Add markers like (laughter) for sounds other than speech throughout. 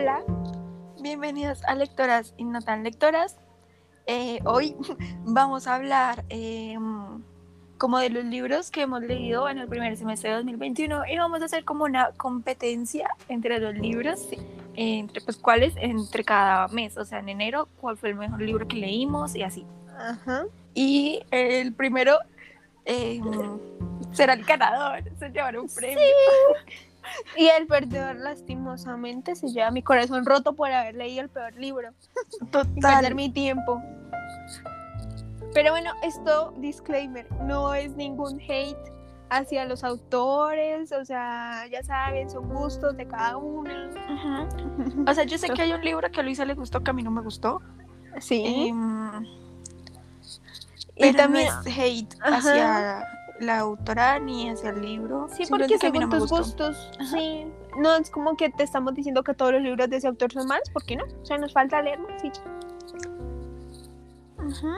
Hola. Bienvenidos a Lectoras y no tan lectoras. Eh, hoy (laughs) vamos a hablar eh, como de los libros que hemos leído en el primer semestre de 2021 y vamos a hacer como una competencia entre los libros, entre pues cuáles entre cada mes, o sea, en enero, cuál fue el mejor libro que leímos y así. Ajá. Y el primero eh, será el ganador, se llevará un premio. (laughs) Y el perdedor, lastimosamente, se lleva mi corazón roto por haber leído el peor libro. Y perder Total. mi tiempo. Pero bueno, esto, disclaimer, no es ningún hate hacia los autores, o sea, ya saben, son gustos de cada uno. (laughs) O sea, yo sé que hay un libro que a Luisa le gustó, que a mí no me gustó. Sí. Em, y también, no es hate Ajá. hacia la autora ni hacia el libro. sí, porque no según me tus gustos, sí. No es como que te estamos diciendo que todos los libros de ese autor son malos, ¿por qué no? O sea, nos falta leer más. Sí.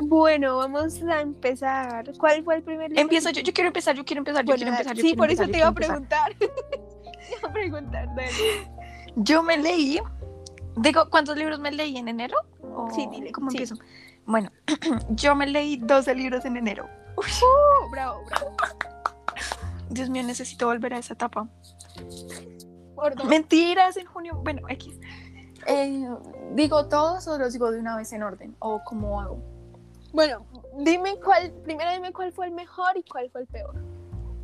Bueno, vamos a empezar. ¿Cuál fue el primer libro? Empiezo yo, yo quiero empezar, yo quiero empezar, yo quiero empezar. yo sí, quiero por eso empezar, te yo iba a preguntar. (laughs) te iba a preguntar, dale. Yo me leí, digo, ¿cuántos libros me leí en enero? ¿O Sí, dile, ¿Cómo sí. empiezo? Bueno, (clears throat) yo me leí 12 libros en enero. Oh, bravo, bravo. Dios mío, necesito volver a esa etapa. Mentiras en junio. Bueno, X. Eh, ¿Digo todos o los digo de una vez en orden? ¿O cómo hago? Bueno, dime cuál, primero dime cuál fue el mejor y cuál fue el peor.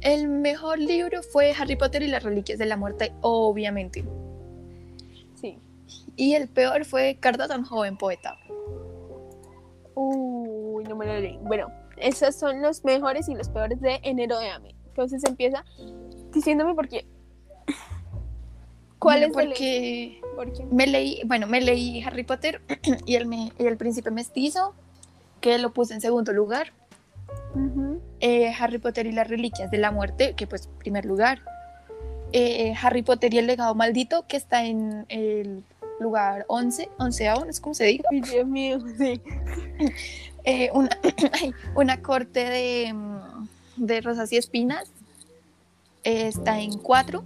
El mejor libro fue Harry Potter y las Reliquias de la Muerte, obviamente. Sí. Y el peor fue Carta tan joven poeta. Uy, no me lo leí. Bueno, esos son los mejores y los peores de enero de AME. Entonces empieza diciéndome por qué. ¿Cuál Bueno, es el Porque ¿Por qué? me leí, bueno, me leí Harry Potter (clears throat) y el, me- y el Príncipe Mestizo, que lo puse en segundo lugar. Eh, Harry Potter y las Reliquias de la Muerte, que pues primer lugar. Eh, Harry Potter y el legado maldito, que está en el lugar 11, onceavo, no sé cómo se diga. Dios mío, sí. (laughs) Eh, una, (clears throat) una corte de, mm, de rosas y espinas, eh, está en 4.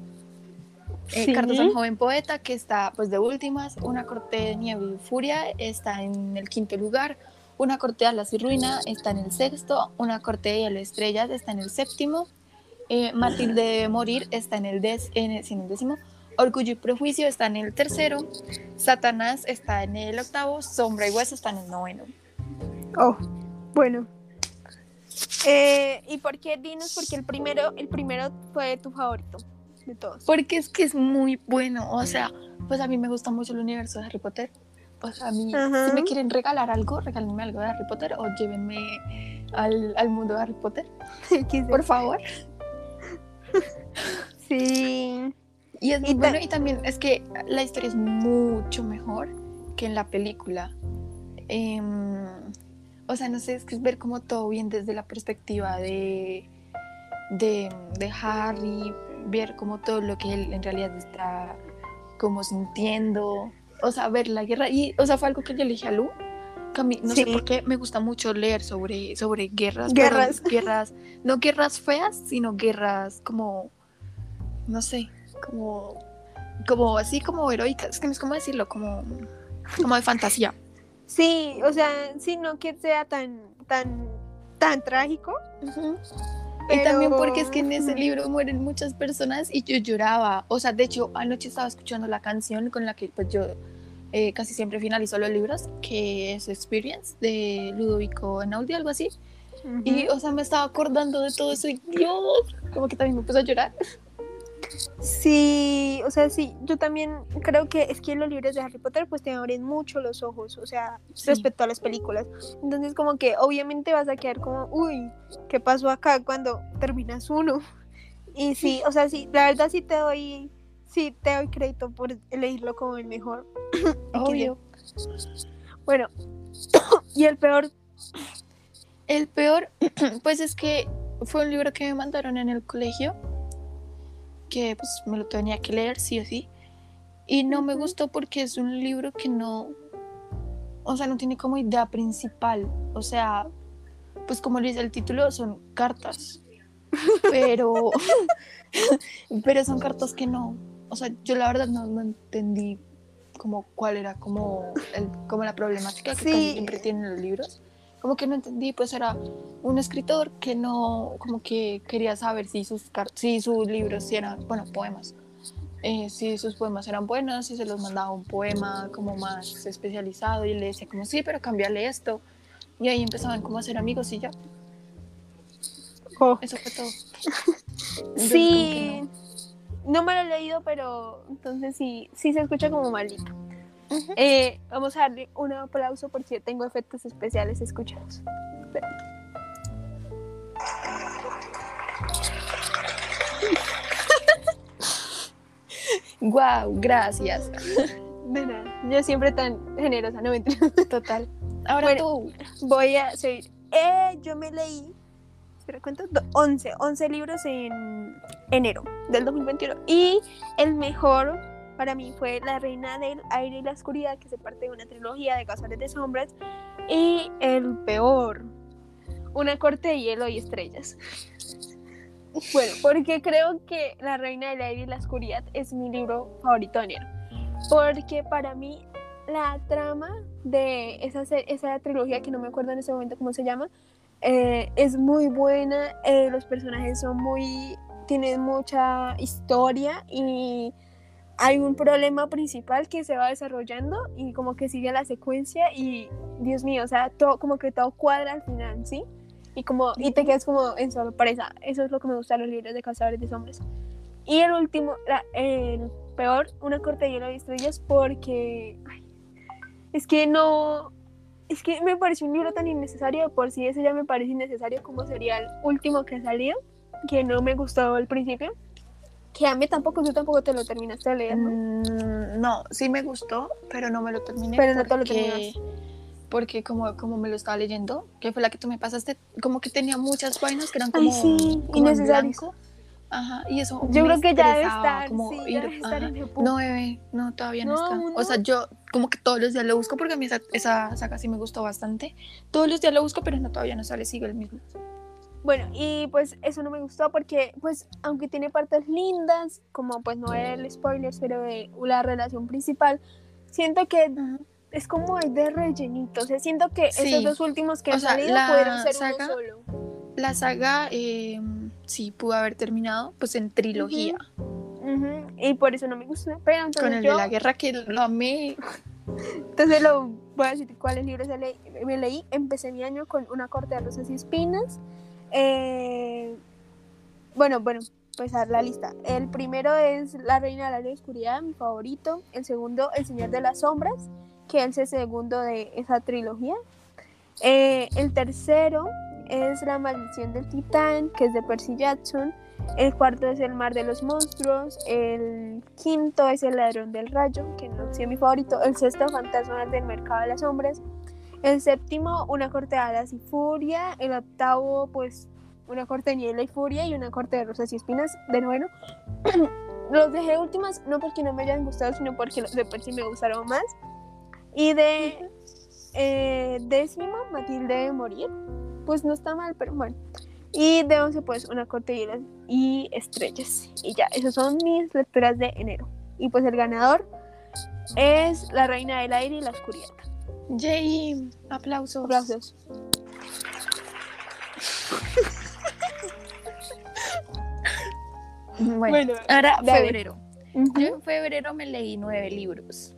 Sí. Cartas a un joven poeta, que está pues de últimas. Una corte de nieve y furia, está en el quinto lugar. Una corte de alas y ruina, está en el sexto. Una corte de y estrellas, está en el séptimo. Eh, Matilde debe morir, está en el, des- en el- sí, en el décimo. Orgullo y prejuicio está en el tercero. Satanás está en el octavo. Sombra y hueso está en el noveno. Oh, bueno. Eh, ¿Y por qué dinos? Porque el primero, el primero fue tu favorito de todos. Porque es que es muy bueno. O sea, pues a mí me gusta mucho el universo de Harry Potter. Sea, a mí, Ajá. si me quieren regalar algo, regálenme algo de Harry Potter o llévenme al, al mundo de Harry Potter, (laughs) por favor. (laughs) Sí. Y es muy Y bueno. Y también es que la historia es mucho mejor que en la película. Em, o sea, no sé, es que es ver como todo bien desde la perspectiva de, de, de Harry, ver como todo lo que él en realidad está como sintiendo. O sea, ver la guerra. Y, o sea, fue algo que yo le dije a Lu. que a mí, no Sí. sé por qué me gusta mucho leer sobre, sobre guerras. pero Guerras. (laughs) guerras. No guerras feas, sino guerras como. No sé, como. Como así como heroicas. Es que no es como decirlo, como. Como de fantasía. Sí, o sea, sí, no que sea tan, tan, tan trágico. Y también porque es que en ese libro mueren muchas personas y yo lloraba. O sea, de hecho, anoche estaba escuchando la canción con la que pues yo eh, casi siempre finalizo los libros, que es Experience de Ludovico Einaudi, algo así. Y, o sea, me estaba acordando de todo eso y Dios, como que también me puse a llorar. Sí, o sea, sí, yo también creo que es que los libros de Harry Potter pues te abren mucho los ojos, o sea, Sí. respecto a las películas. Entonces como que obviamente vas a quedar como, uy, ¿qué pasó acá cuando terminas uno? (laughs) Y sí, o sea, sí, la verdad sí te doy, sí te doy crédito por elegirlo como el mejor. (coughs) Obvio. Bueno, (coughs) y el peor, El peor, (coughs) pues es que fue un libro que me mandaron en el colegio, que pues me lo tenía que leer sí o sí, y no me gustó porque es un libro que no, o sea, no tiene como idea principal, o sea, pues como dice el título, son cartas, pero, (laughs) pero son cartas que no, o sea, yo la verdad no, no entendí como cuál era como, el, como la problemática que Sí. casi siempre tienen los libros. Como que no entendí, pues era un escritor que no, como que quería saber si sus, si sus libros eran, bueno, poemas, eh, si sus poemas eran buenos, si se los mandaba un poema como más especializado y le decía como, sí, pero cambiarle esto. Y ahí empezaban como a ser amigos y ya, Oh. eso fue todo. (laughs) Entonces, Sí, no. no me lo he leído, pero entonces sí, sí se escucha como malito. Eh, vamos a darle un aplauso porque tengo efectos especiales escuchados. (laughs) Guau, gracias. De nada, yo siempre tan generosa, no. Total. Ahora tú. Voy a seguir. Eh, yo me leí, ¿cuántos? Do- 11, 11 libros en enero del 2021. Y el mejor para mí fue La Reina del Aire y la Oscuridad, que se parte de una trilogía de Cazadores de Sombras. Y el peor, Una corte de hielo y estrellas. Bueno, porque creo que La Reina del Aire y la Oscuridad es mi libro favorito enero. Porque para mí la trama de esa, esa trilogía, que no me acuerdo en ese momento cómo se llama, eh, es muy buena. eh, los personajes son muy. tienen mucha historia y hay un problema principal que se va desarrollando y como que sigue la secuencia y Dios mío, o sea, todo, como que todo cuadra al final, ¿sí? Y, como, y te quedas como en sorpresa. Eso es lo que me gusta de los libros de Cazadores de Sombras. Y el último, la- el peor, Una corte de hielo y estrellas, porque ay, es que no, es que me pareció un libro tan innecesario, de por sí ese ya me parece innecesario como sería el último que ha salido, que no me gustó al principio. Que a mí tampoco, tú tampoco te lo terminaste de leer, ¿no? Mm, no, sí me gustó, pero no me lo terminé. Pero no te lo porque- terminaste. Porque como, como me lo estaba leyendo, que fue la que tú me pasaste, como que tenía muchas vainas que eran Ay, como, sí, como en innecesarias. Ajá, y eso Yo creo que ya debe estar, como sí, ya ir- debe estar en. No, bebé, no, todavía no, No, está. aún O sea, no. yo como que todos los días lo busco porque a mí esa, esa saga sí me gustó bastante. Todos los días lo busco, pero no, todavía no sale, sigue el mismo. Bueno, y pues eso no me gustó porque, pues, aunque tiene partes lindas, como pues no era el spoiler, pero de la relación principal, siento que es como de rellenito. O sea, siento que Sí. esos dos últimos que O han sea, salido pudieron ser saga- uno solo. La saga eh, sí pudo haber terminado pues en trilogía. Ujú, Y por eso no me gusta. Pero entonces Con el yo, de la guerra que lo amé. entonces lo voy a decir cuáles libros me leí. Empecé mi año con Una corte de rosas y espinas. Eh, bueno, bueno, pues a la lista. El primero es La Reina de la Oscuridad, mi favorito. El segundo, El Señor de las Sombras, que es el segundo de esa trilogía. Eh, el tercero es La Maldición del Titán, que es de Percy Jackson. El cuarto es El Mar de los Monstruos. El quinto es El Ladrón del Rayo, que no es mi favorito. El sexto, Fantasmas del Mercado de las Sombras. El séptimo, Una corte de alas y furia. El octavo, pues, Una corte de niebla y furia. Y Una corte de rosas y espinas. De noveno. (clears throat) los dejé últimas, no porque no me hayan gustado, sino porque de Percy me gustaron más. Y de eh, décimo, Matilde debe morir. Pues no está mal, pero bueno. Y de once, pues, Una corte de hielos y estrellas. Y ya, esas son mis lecturas de enero. Y pues el ganador es La Reina del Aire y la Oscuridad. Jay, aplausos. Aplausos. (laughs) Bueno, Bueno, ahora febrero. Yo en febrero me leí nueve libros.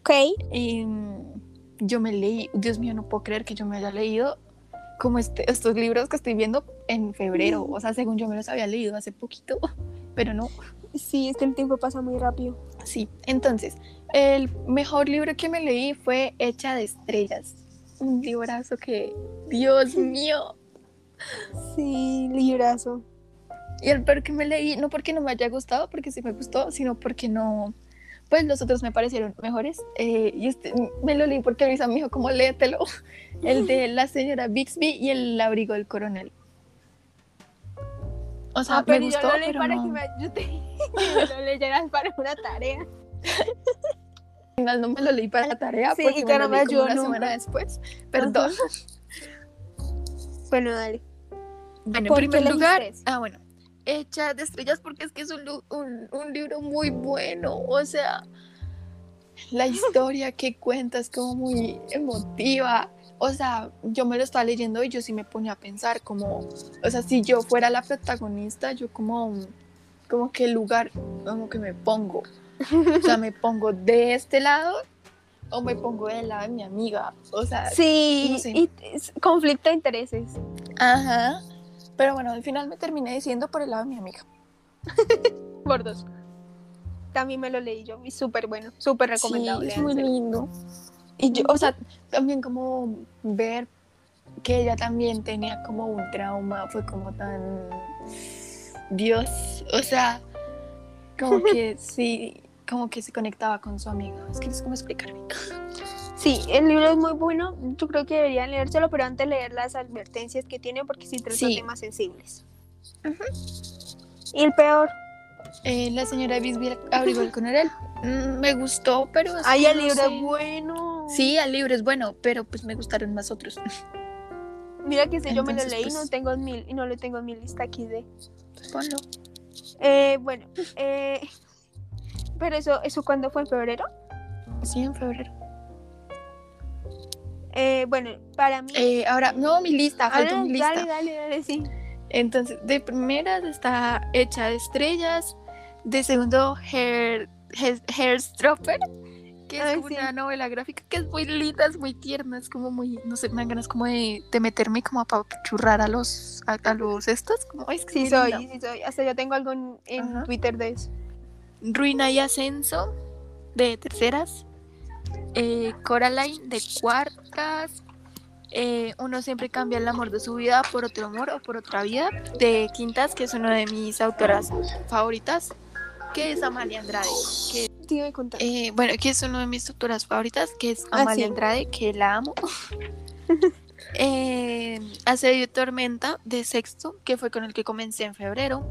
Ok. Y mm, yo me leí, Dios mío, no puedo creer que yo me haya leído como este, estos libros que estoy viendo en febrero. O sea, según yo me los había leído hace poquito, (laughs) pero no. Sí, es que el tiempo pasa muy rápido. Sí, entonces, el mejor libro que me leí fue Hecha de Estrellas. Un librazo que, Dios (laughs) mío. Sí, librazo. Y el peor que me leí, no porque no me haya gustado, porque sí me gustó, sino porque no, pues los otros me parecieron mejores. Eh, y este me lo leí porque Luisa me dijo, como léetelo, (laughs) el de la señora Bixby y el abrigo del coronel. O sea, Ah, pero me yo gustó, lo leí pero para no. que me ayude. (laughs) Yo lo leyeras para una tarea. (laughs) Al final no me lo leí para la tarea Sí, porque y me no ayudó una nunca. semana después. Perdón. Bueno, dale. Bueno, en ¿Por qué primer lugar, ah, bueno, Hecha de Estrellas porque es que es un, un, un libro muy bueno, o sea, la historia que cuenta es como muy emotiva. O sea, yo me lo estaba leyendo y yo sí me ponía a pensar como, o sea, si yo fuera la protagonista, yo como, como que lugar, como que me pongo. O sea, me pongo de este lado o me pongo del lado de mi amiga. O sea, sí, no sé. y es conflicto de intereses. Ajá. Pero bueno, al final me terminé diciendo por el lado de mi amiga. (laughs) Por dos. También me lo leí yo y súper bueno, súper recomendable. Sí, es muy lindo. Y yo, o sea, también como ver que ella también tenía como un trauma, fue como tan... Dios, o sea, como que (laughs) sí, como que se conectaba con su amiga. Es que no sé cómo explicarme. Sí, el libro es muy bueno. Yo creo que deberían leérselo, pero antes leer las advertencias que tiene porque sí trata Sí. temas sensibles. Y el peor. Eh, la señora Bisbee abrigó el coronel. Mm, me gustó, pero... Ay, el no libro sé. es bueno. Sí, el libro es bueno, pero pues me gustaron más otros. Mira que si yo me lo Entonces, leí pues- no tengo en mi, y no lo tengo en mi lista aquí de. Ponlo. Eh, bueno, eh, pero eso, eso cuando fue en febrero. Sí, en febrero. Eh, bueno, para mí. Eh, ahora, no, mi lista, falta Ah, mi lista. dale, dale, dale, sí. Entonces, de primera está hecha de estrellas. De segundo, Hair, Hair, Hairstropper, que es Ay, como sí. una novela gráfica que es muy linda, es muy tierna, es como muy, no sé, me dan ganas como de, de meterme como a churrar a los, a, a los estos, como, ay, es que Sí soy, linda. sí soy. Hasta yo tengo algo en, en. Twitter de eso. Ruina y Ascenso, de terceras. Eh, Coraline, de cuartas. Eh, uno siempre cambia el amor de su vida por otro amor o por otra vida, de quintas, que es una de mis autoras favoritas, que es Amalia Andrade. Que, contar. eh, bueno, que es una de mis autoras favoritas, que es Ah, Amalia sí. Andrade, que la amo. (laughs) eh, Asedio Tormenta, de sexto, que fue con el que comencé en febrero.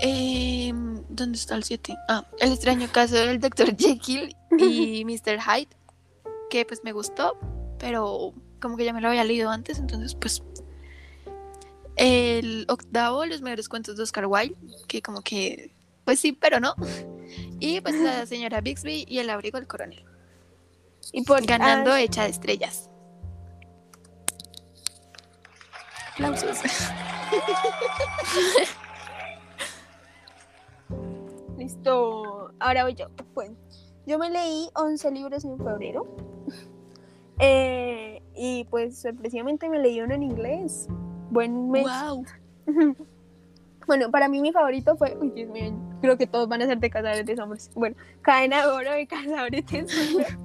Eh, ¿Dónde está el 7? Ah, El extraño caso del Dr. (laughs) Jekyll y (laughs) Mr. Hyde, que pues me gustó, pero como que ya me lo había leído antes, entonces pues... El octavo, Los mejores cuentos de Oscar Wilde, que como que, pues sí, pero no. Y pues la (laughs) señora Bixby y el abrigo del coronel, y por ganando ah, hecha de estrellas. Aplausos. Listo. Ahora voy yo. Bueno, yo me leí 11 libros en febrero. (laughs) Eh, y pues sorpresivamente me leí uno en inglés. Buen mes. Wow. (laughs) Bueno, para mí mi favorito fue. Uy, Dios mío, creo que todos van a ser de cazadores de sombras. Bueno, Cadena de Oro de Cazadores de Sombras.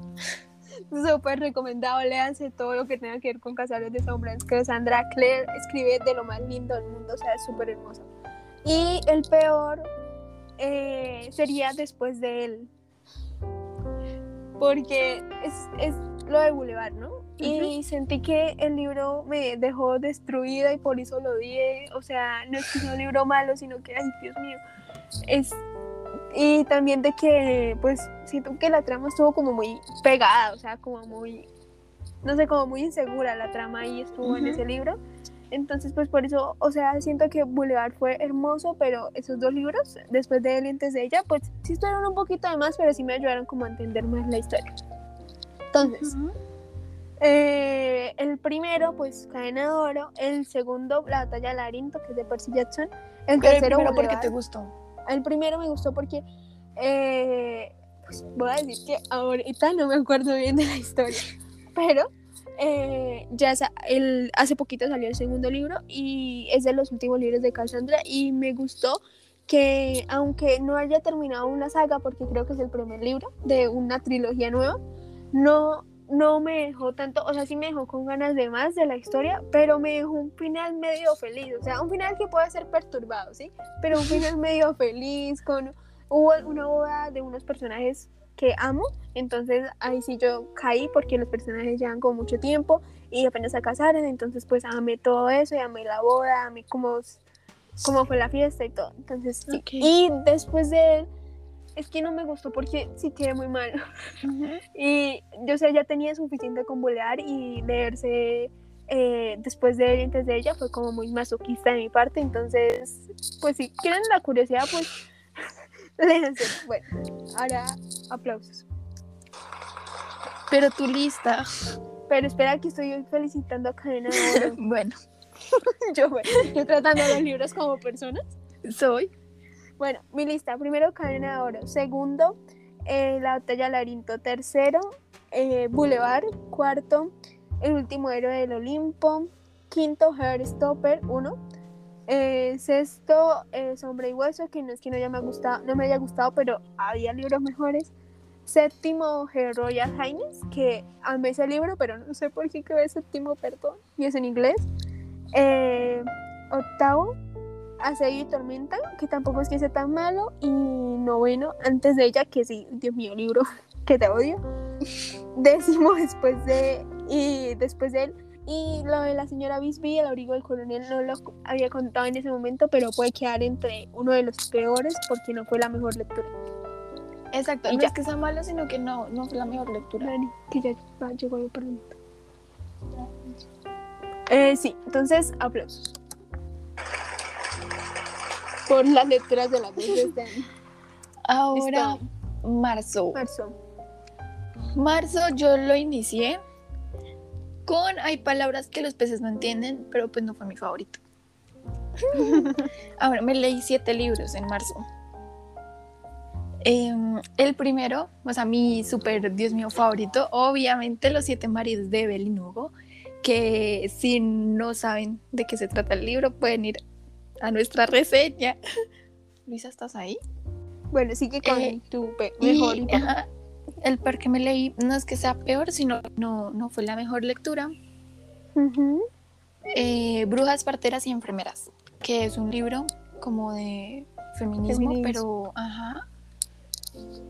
(laughs) Súper recomendado, léanse todo lo que tenga que ver con Cazadores de Sombras. Que Sandra Clare escribe de lo más lindo del mundo, o sea, es súper hermoso. Y el peor eh, sería después de él. Porque es, es lo de Boulevard, ¿no? Y sentí que el libro me dejó destruida y por eso lo odié. O sea, no es que sea un libro malo, sino que, ay, Dios mío. Es. Y también de que, pues, siento que la trama estuvo como muy pegada, o sea, como muy. No sé, como muy insegura la trama y estuvo en Ujú. ese libro. Entonces, pues por eso, o sea, siento que Boulevard fue hermoso, pero esos dos libros, después de él y antes de ella, pues sí estuvieron un poquito de más, pero sí me ayudaron como a entender más la historia. Entonces, eh, el primero, pues Cadena de Oro, el segundo, La Batalla de Larinto, que es de Percy Jackson, el Pero tercero, primero, ¿por qué Boulevard. te gustó? El primero me gustó porque, eh, pues voy a decir que ahorita no me acuerdo bien de la historia, (laughs) pero eh, ya el, hace poquito salió el segundo libro y es de los últimos libros de Cassandra y me gustó que aunque no haya terminado una saga, porque creo que es el primer libro de una trilogía nueva, no, no me dejó tanto, o sea, sí me dejó con ganas de más de la historia, pero me dejó un final medio feliz, o sea, un final que puede ser perturbado, ¿sí? Pero un final (laughs) medio feliz, con hubo una boda de unos personajes que amo, entonces ahí sí yo caí porque los personajes llevan como mucho tiempo y apenas se casaron, entonces pues amé todo eso y amé la boda, amé cómo, cómo fue la fiesta y todo, entonces sí. Ok. Y después de él, es que no me gustó porque sí quedé muy mal. (laughs) Y yo sé, ya tenía suficiente con bolear y leerse eh, después de él y antes de ella fue como muy masoquista de mi parte. Entonces, pues si quieren la curiosidad, pues. (laughs) Bueno, ahora aplausos. Pero tu lista. Pero espera que estoy felicitando a Cadena de Oro. (laughs) Bueno, (laughs) yo, bueno, yo tratando los libros como personas. soy. Bueno, mi lista. Primero, Cadena de Oro. Segundo, eh, La Batalla del Larinto. Tercero, eh, Boulevard. Cuarto, El Último Héroe del Olimpo. Quinto, Stopper 1. Eh, sexto, eh, Sombra y Hueso, que no es que no, ya me, no me haya gustado, pero había libros mejores. Séptimo, Royal Highness, que amé ese libro, pero no sé por qué quedé séptimo, perdón, y es en inglés. Eh, octavo, Asedio y Tormenta, que tampoco es que sea tan malo. Y noveno, Antes de ella, que sí, Dios mío, libro (laughs) que te odio. Décimo, después de, y después de él. Y lo de la señora Bisbee, el abrigo del coronel, no lo había contado en ese momento, pero puede quedar entre uno de los peores porque no fue la mejor lectura. Exacto. Y no ya. es que sea malo, sino que no, no fue la mejor lectura. Dani, que ya va- llegó el parlamento. Eh, sí, entonces aplausos. Por las lecturas de las (laughs) veces Ahora, marzo. marzo. Marzo yo lo inicié con hay palabras que los peces no entienden, pero pues no fue mi favorito. (laughs) Ahora me leí siete libros en marzo. Em, el primero, o sea, mi super, Dios mío, favorito, obviamente Los siete maridos de Evelyn Hugo, que si no saben de qué se trata el libro, pueden ir a nuestra reseña. (laughs) Luisa, ¿estás ahí? Bueno, sigue con Eh, tu mejor. y- ajá, el par que me leí no es que sea peor, sino no, no fue la mejor lectura. Eh, Brujas, parteras y enfermeras, que es un libro como de feminismo, Feminismo. pero ajá,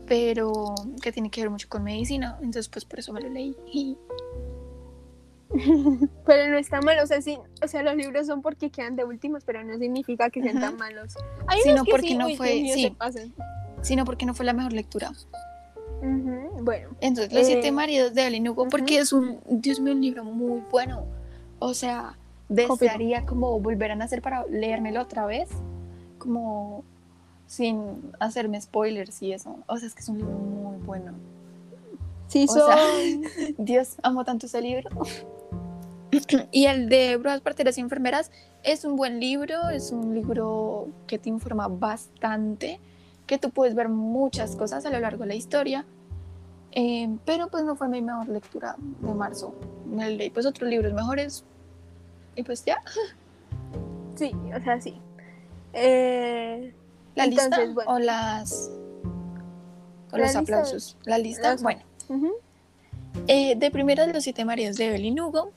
pero que tiene que ver mucho con medicina, entonces pues por eso me lo leí. (laughs) Pero no está mal, o sea, sí, o sea, los libros son porque quedan de últimos, pero no significa que sean tan malos. Hay Sino porque sí, no fue- sí. sino porque no fue la mejor lectura. Bueno, Entonces, Los Eh, siete maridos de Evelyn Hugo, porque es un, Dios mío, un libro muy bueno. O sea, desearía como volver a nacer para leérmelo otra vez, como sin hacerme spoilers y eso. O sea, es que es un libro muy bueno. sí O sea, (laughs) Dios, amo tanto ese libro. (clears throat) Y el de Brujas, Parteras y Enfermeras es un buen libro, es un libro que te informa bastante, que tú puedes ver muchas cosas a lo largo de la historia, eh, pero pues no fue mi mejor lectura de marzo. Me leí pues otros libros mejores y pues ya, Sí, o sea, sí. Eh, la lista Entonces, bueno. o las o La los lista. aplausos. La lista, Los- bueno. ujú. Eh, de primera de los siete maridos de Evelyn Hugo.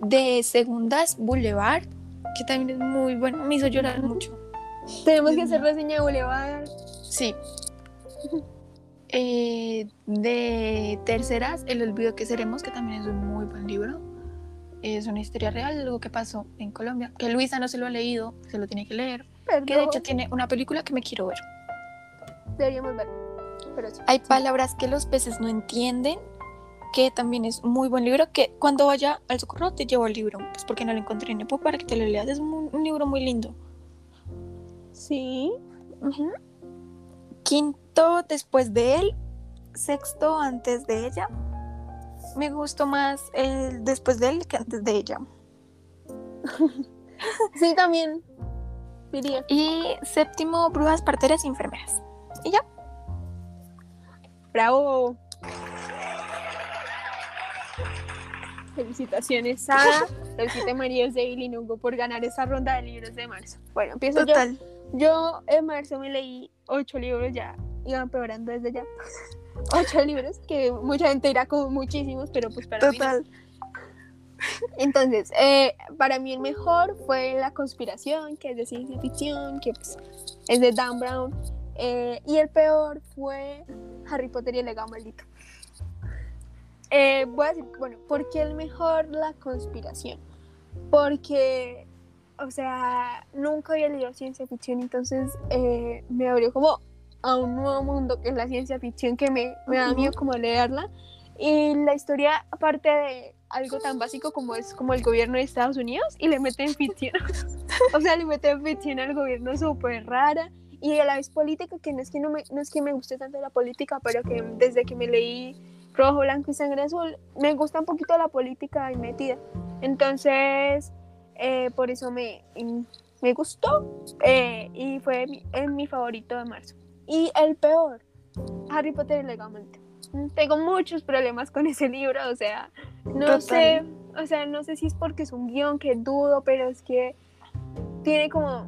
De segundas, Boulevard, que también es muy bueno, me hizo llorar mucho. Tenemos que hacer reseña de Boulevard. Sí. Eh, de terceras, El olvido que seremos, que también es un muy buen libro. Es una historia real, algo que pasó en Colombia, que Luisa no se lo ha leído, se lo tiene que leer. Perdón, Que de hecho tiene una película que me quiero ver. deberíamos ver. Pero sí. Hay palabras que los peces no entienden, que también es muy buen libro, que cuando vaya al socorro te llevo el libro, pues porque no lo encontré en EPUB para que te lo leas. Es un, un libro muy lindo. Sí. Ujú. Quinto después de él, sexto antes de ella. Me gustó más el después de él que antes de ella. (laughs) Sí, también. Diría. Y séptimo, brujas, parteras y enfermeras. Y ya. Bravo. Felicitaciones a (laughs) los siete maridos de Evelyn Hugo por ganar esa ronda de libros de marzo. Bueno, empiezo. Total. Yo en marzo me leí ocho libros ya, iba empeorando desde ya. (laughs) Ocho libros, que mucha gente dirá como muchísimos, pero pues para mí no. Total. Entonces, eh, para mí el mejor fue La Conspiración, que es de ciencia ficción, que pues, es de Dan Brown. eh, y el peor fue Harry Potter y el legado maldito. Eh, voy a decir, bueno, ¿por qué el mejor La Conspiración? Porque, o sea, nunca había leído ciencia ficción, entonces eh, me abrió como a un nuevo mundo que es la ciencia ficción, que me, me da miedo como leerla. Y la historia, aparte de algo tan básico como es como el gobierno de Estados Unidos, y le meten ficción. (laughs) o sea, le meten ficción al gobierno súper rara. y a la vez política, que no es que, no me, no es que me guste tanto la política, pero que desde que me leí Rojo, Blanco y Sangre Azul, me gusta un poquito la política ahí metida. Entonces, eh, por eso me, me gustó eh, y fue mi, mi favorito de marzo. Y el peor, Harry Potter y Legalmente. Tengo muchos problemas con ese libro, o sea, no sé, o sea, no sé si es porque es un guion que dudo, pero es que tiene como,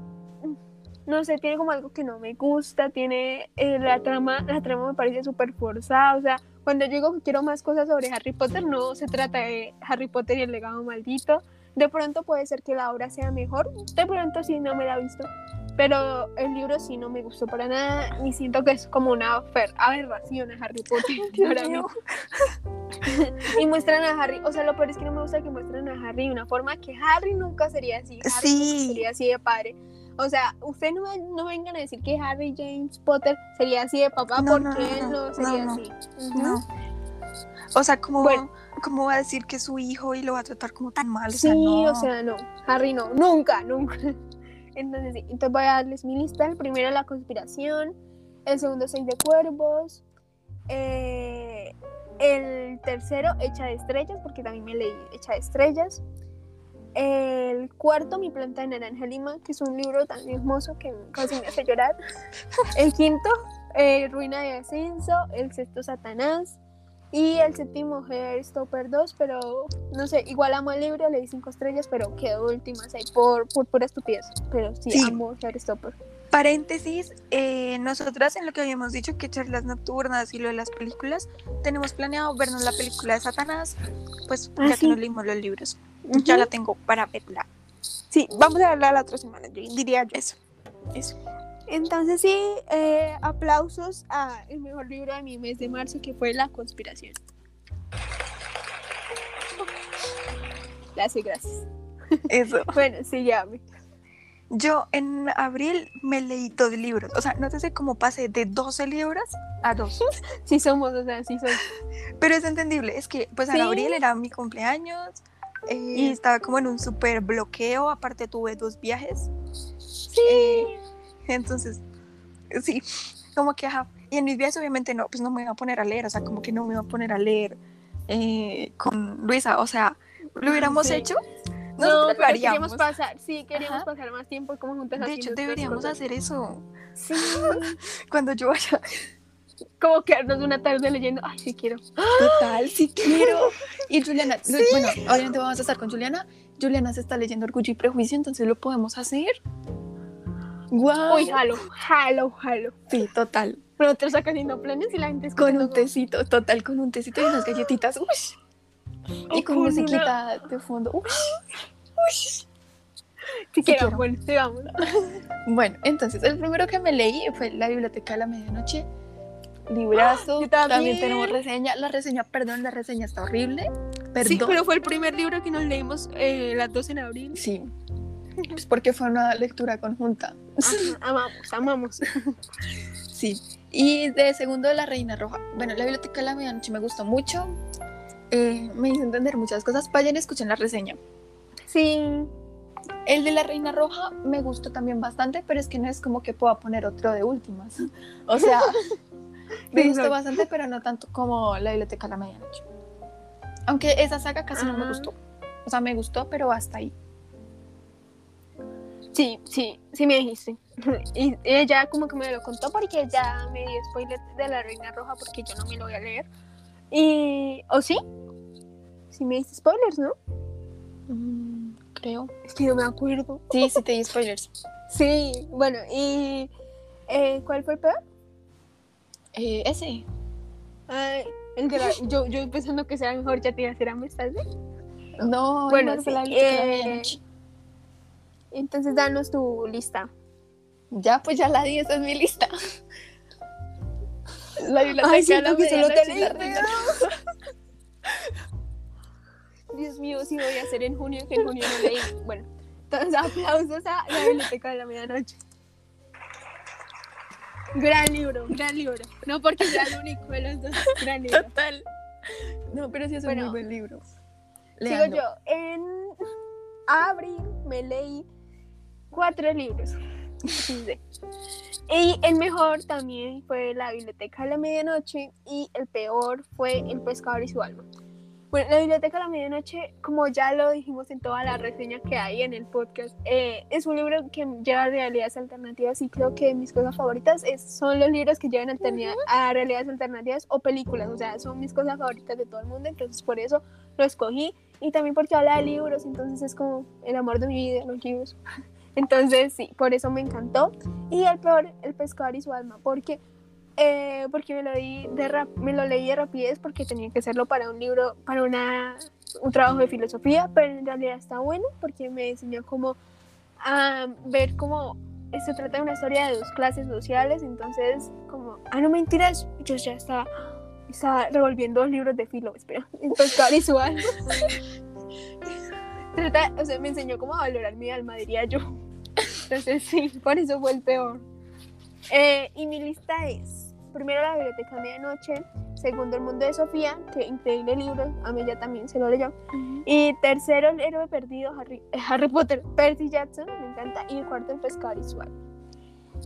no sé, tiene como algo que no me gusta, tiene eh, la trama, la trama me parece súper forzada, o sea, cuando yo digo que quiero más cosas sobre Harry Potter, no se trata de Harry Potter y el legado maldito, de pronto puede ser que la obra sea mejor, de pronto sí no me la he visto, pero el libro sí no me gustó para nada y siento que es como una aberración a Harry Potter (laughs) (laughs) y muestran a Harry, o sea, lo peor es que no me gusta que muestren a Harry de una forma que Harry nunca sería así. Harry sí. sería así de padre. O sea, ustedes no, no, vengan a decir que Harry James Potter sería así de papá porque él no sería así. No. O sea, como, ¿cómo va a decir que es su hijo y lo va a tratar como tan mal? Sí, o sea, no. Harry no, nunca, nunca. (laughs) Entonces, sí, entonces voy a darles mi lista. El primero, La Conspiración. El segundo, Seis de Cuervos. Eh, el tercero, Hecha de Estrellas, porque también me leí Hecha de Estrellas. El cuarto, Mi planta de naranja lima, que es un libro tan hermoso que casi me hace llorar. (laughs) El quinto, eh, Ruina de Ascenso. El sexto, Satanás. Y el séptimo, Stopper 2, pero no sé, igual amo el libro, le di cinco estrellas, pero quedó últimas ahí por, por pura estupidez. Pero sí, sí. amo Stopper. Paréntesis, eh, nosotras en lo que habíamos dicho que charlas nocturnas y lo de las películas, tenemos planeado vernos la película de Satanás, pues ah, ya que nos leímos los libros. Ya la tengo para verla. Sí, vamos a verla la otra semana, yo diría yo. Eso, eso. Entonces sí, eh, aplausos a el mejor libro de mi mes de marzo que fue La conspiración. Gracias, gracias. Eso. (laughs) bueno, sí, llame. Yo en abril me leí dos libros. O sea, no sé cómo pasé de 12 libros a dos. (laughs) sí somos, o sea, sí somos. Pero es entendible. Es que pues en abril era mi cumpleaños. Eh, y estaba como en un súper bloqueo. Aparte tuve dos viajes. Sí. Eh, entonces, sí, como que, ajá. Y en mis viajes obviamente no, pues no me iba a poner a leer, o sea, como que no me iba a poner a leer eh, con Luisa, o sea, lo hubiéramos hecho. No, pero queríamos pasar, sí, queríamos pasar más tiempo como juntas. De hecho, deberíamos hacer eso. Sí. (laughs) Cuando yo vaya. Como quedarnos una tarde leyendo. Ay, sí quiero. Total, sí (gasps) quiero. Y Juliana, bueno, obviamente vamos a estar con Juliana. Juliana se está leyendo Orgullo y Prejuicio, entonces lo podemos hacer. Wow. Uy, jalo, jalo, jalo. Sí, total. Pero te sacas haciendo planes y la gente Con un tecito, total, con un tecito y unas galletitas. (gasps) Uy. Y con musiquita de fondo. Uy. Uy. Si quiero, bueno. (laughs) Bueno, entonces, el primero que me leí fue La Biblioteca de la Medianoche. Librazo. (gasps) también. también. tenemos reseña. La reseña, perdón, la reseña está horrible. Perdón. Sí, pero fue el primer libro que nos leímos eh, las dos en abril. Sí. Pues porque fue una lectura conjunta. Amamos, amamos. (laughs) Sí. Y de segundo, La Reina Roja. Bueno, la biblioteca de la medianoche me gustó mucho. Eh, me hizo entender muchas cosas. Vayan, escuchen la reseña. Sí. El de la Reina Roja me gustó también bastante, pero es que no es como que pueda poner otro de últimas. O sea, (laughs) me gustó bastante, pero no tanto como la biblioteca de la medianoche. Aunque esa saga casi no me gustó. O sea, me gustó, pero hasta ahí. Sí, sí, sí me dijiste. (laughs) Y ella como que me lo contó porque ya me dio spoiler de la Reina Roja porque yo no me lo voy a leer. Y... ¿O sí? Sí me diste spoilers, ¿no? Mm, creo. Es que no me acuerdo. Sí, sí te di spoilers. (laughs) sí, bueno, y... Eh, ¿Cuál fue el peor? Eh, ese. Ay, el de la, (laughs) yo, yo pensando que sea mejor, ya te iba a hacer amistad. No, bueno, sí, eh, entonces danos tu lista. Ya, pues ya la di, esa es mi lista. La biblioteca Ay, siento que solo te Dios mío, sí voy a hacer en junio, que en junio no leí. Bueno, entonces aplausos a la biblioteca de la medianoche. Gran libro, gran libro. No porque sea el único de los dos. Gran libro. Total. No, pero sí es un muy buen libro. Sigo yo. En abril me leí cuatro libros. Y el mejor también fue la Biblioteca de la Medianoche y el peor fue El Pescador y su alma. Bueno, la Biblioteca de la Medianoche, como ya lo dijimos en toda la reseña que hay en el podcast, eh, es un libro que lleva realidades alternativas y creo que mis cosas favoritas es, son los libros que llevan a realidades alternativas o películas, o sea, son mis cosas favoritas de todo el mundo, entonces por eso lo escogí y también porque habla de libros, entonces es como el amor de mi vida, los libros. Entonces sí, por eso me encantó. Y el peor, El pescador y su alma, porque eh, porque me lo, di de me lo leí de rapidez porque tenía que hacerlo para un libro, para una, un trabajo de filosofía, pero en realidad está bueno porque me enseñó cómo a ver cómo se trata de una historia de dos clases sociales, entonces como, ah, no mentiras, yo ya estaba, estaba revolviendo los libros de filo, espera, entonces y su alma. trata, o sea, me enseñó cómo valorar mi alma, diría yo. Entonces sí, por eso fue el peor. Eh, y mi lista es primero la biblioteca medianoche, segundo el mundo de Sofía, que increíble libro, a mí ya también se lo leyó, y tercero el héroe perdido, Harry, eh, Harry Potter, Percy Jackson, me encanta, y el cuarto el pescador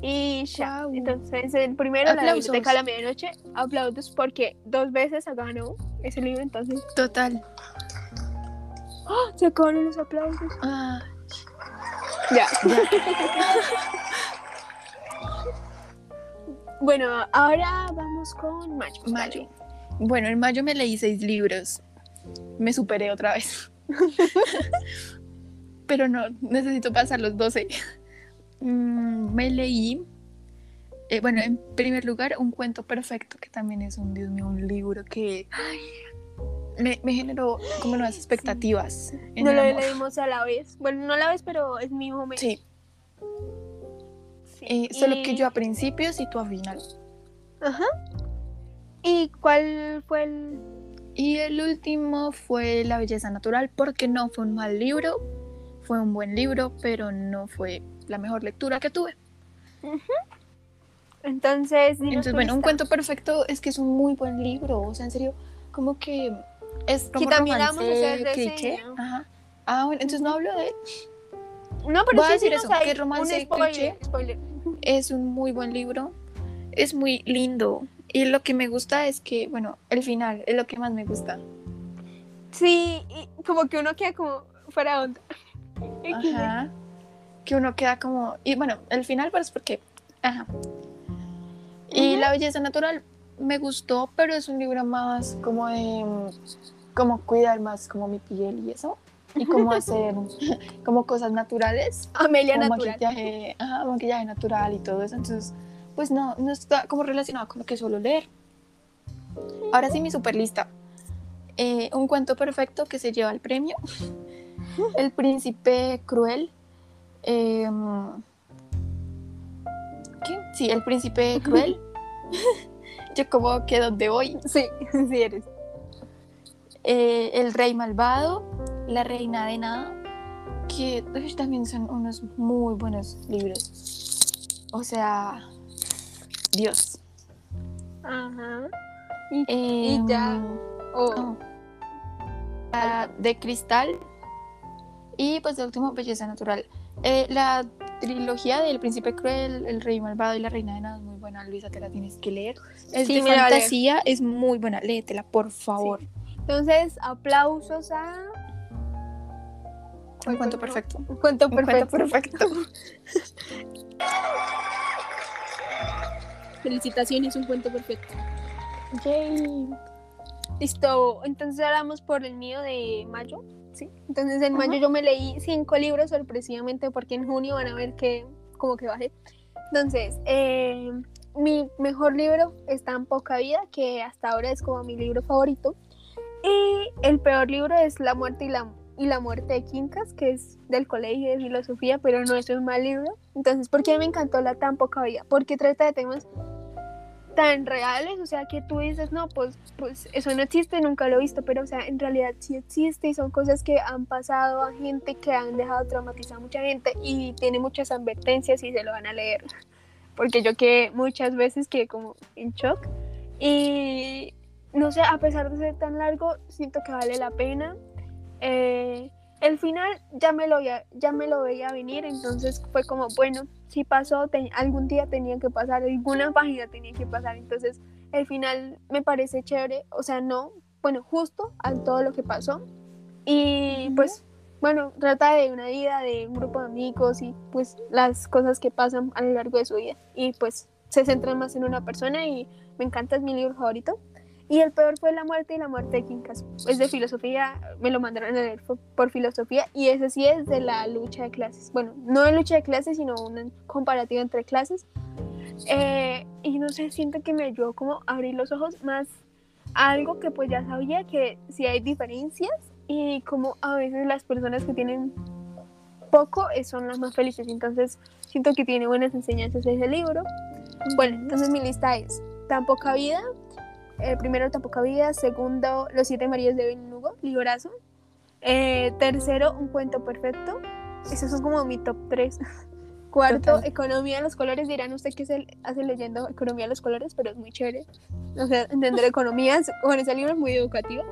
y Y ya, entonces el primero la biblioteca a la medianoche, aplausos porque dos veces ganó ese libro, entonces. Total. ¡Oh! Se acabaron los aplausos. Ah. Ya. (laughs) Bueno, ahora vamos con Mayo. Mayo. Bueno, en mayo me leí seis libros. Me superé otra vez. (laughs) Pero no, necesito pasar los 12. Mm, me leí, eh, bueno, en primer lugar, Un cuento perfecto, que también es un, Dios mío, un libro que me, generó como nuevas expectativas. No lo leímos a la vez. Bueno, no a la vez, pero es mi momento. Sí. Eh, solo que yo a principios y tú a final. Ajá. ¿Y cuál fue el...? Y el último fue La belleza natural, porque no fue un mal libro, fue un buen libro, pero no fue la mejor lectura que tuve. Entonces, Entonces bueno, un cuento perfecto es que es un muy buen libro, o sea, en serio, como que es como también romance, cliché. Ajá. Ah, bueno, entonces no hablo de No, pero Voy a decir eso, que romance cliché. Spoiler es un muy buen libro, es muy lindo y lo que me gusta es que, bueno, el final es lo que más me gusta. Sí, y como que uno queda como fuera de onda. (laughs) Ajá. Que uno queda como, y bueno, el final pues porque, ajá. Y La belleza natural me gustó, pero es un libro más como de, como cuidar más como mi piel y eso y cómo (laughs) hacer como cosas naturales. Amelia como natural. Maquillaje, ajá, maquillaje natural y todo eso. Entonces, pues no, no está como relacionado con lo que suelo leer. Ahora sí, mi super lista. Eh, un cuento perfecto que se lleva el premio. (laughs) El príncipe cruel. Em, ¿Qué? Sí, el príncipe cruel. (laughs) Yo como que donde voy. Sí, sí eres. Eh, el rey malvado. La Reina de Nada, que también son unos muy buenos libros. O sea, Dios. Ajá. Y, ya. Em, oh. La de cristal. Y pues de último, belleza natural. Eh, la trilogía del Príncipe Cruel, El Rey Malvado y La Reina de Nada es muy buena. Luisa, te la tienes que leer. Es de fantasía, es muy buena. Léetela, por favor. Entonces, aplausos a un cuento perfecto. Un cuento perfecto. perfecto. (laughs) Felicitaciones, un cuento perfecto. Yay. Listo, entonces ahora vamos por el mío de mayo. Sí. Entonces en mayo yo me leí cinco libros sorpresivamente porque en junio van a ver que como que bajé. Entonces, eh, mi mejor libro está en Poca Vida, que hasta ahora es como mi libro favorito. Y el peor libro es La muerte y la y La muerte de Quincas, que es del colegio de filosofía, pero no es un mal libro. Entonces, ¿por qué me encantó la tan poca vida? Porque trata de temas tan reales, o sea, que tú dices, no, pues, pues eso no existe, nunca lo he visto, pero o sea, en realidad sí existe y son cosas que han pasado a gente que han dejado traumatizar a mucha gente y tiene muchas advertencias y se lo van a leer. Porque yo que muchas veces quedé como en shock y no sé, a pesar de ser tan largo, siento que vale la pena. Eh, el final ya me lo veía, ya me lo veía venir, entonces fue como, bueno, si pasó, algún día tenía que pasar, alguna página tenía que pasar, entonces el final me parece chévere, o sea, no, bueno, justo a todo lo que pasó. Y pues, bueno, trata de una vida, de un grupo de amigos y pues las cosas que pasan a lo largo de su vida. Y pues se centra más en una persona y me encanta, es mi libro favorito. Y el peor fue La muerte y la muerte de Quincas. Es de filosofía, me lo mandaron a leer por filosofía y ese sí es de la lucha de clases. Bueno, no de lucha de clases, sino una comparativa entre clases. Eh, y no sé, siento que me ayudó como a abrir los ojos más a algo que pues ya sabía que si hay diferencias y como a veces las personas que tienen poco eh, son las más felices. Entonces siento que tiene buenas enseñanzas ese libro. Bueno, entonces mi lista es Tan poca vida, primero Tan poca vida, segundo Los siete Marías de Benugo, librazo. Eh, tercero, Un cuento perfecto. Esos son como mi top 3. (laughs) Cuarto, Economía de los colores. Dirán usted que se hace leyendo Economía de los colores, pero es muy chévere. O sea, entender economía (laughs) con ese libro es muy educativo.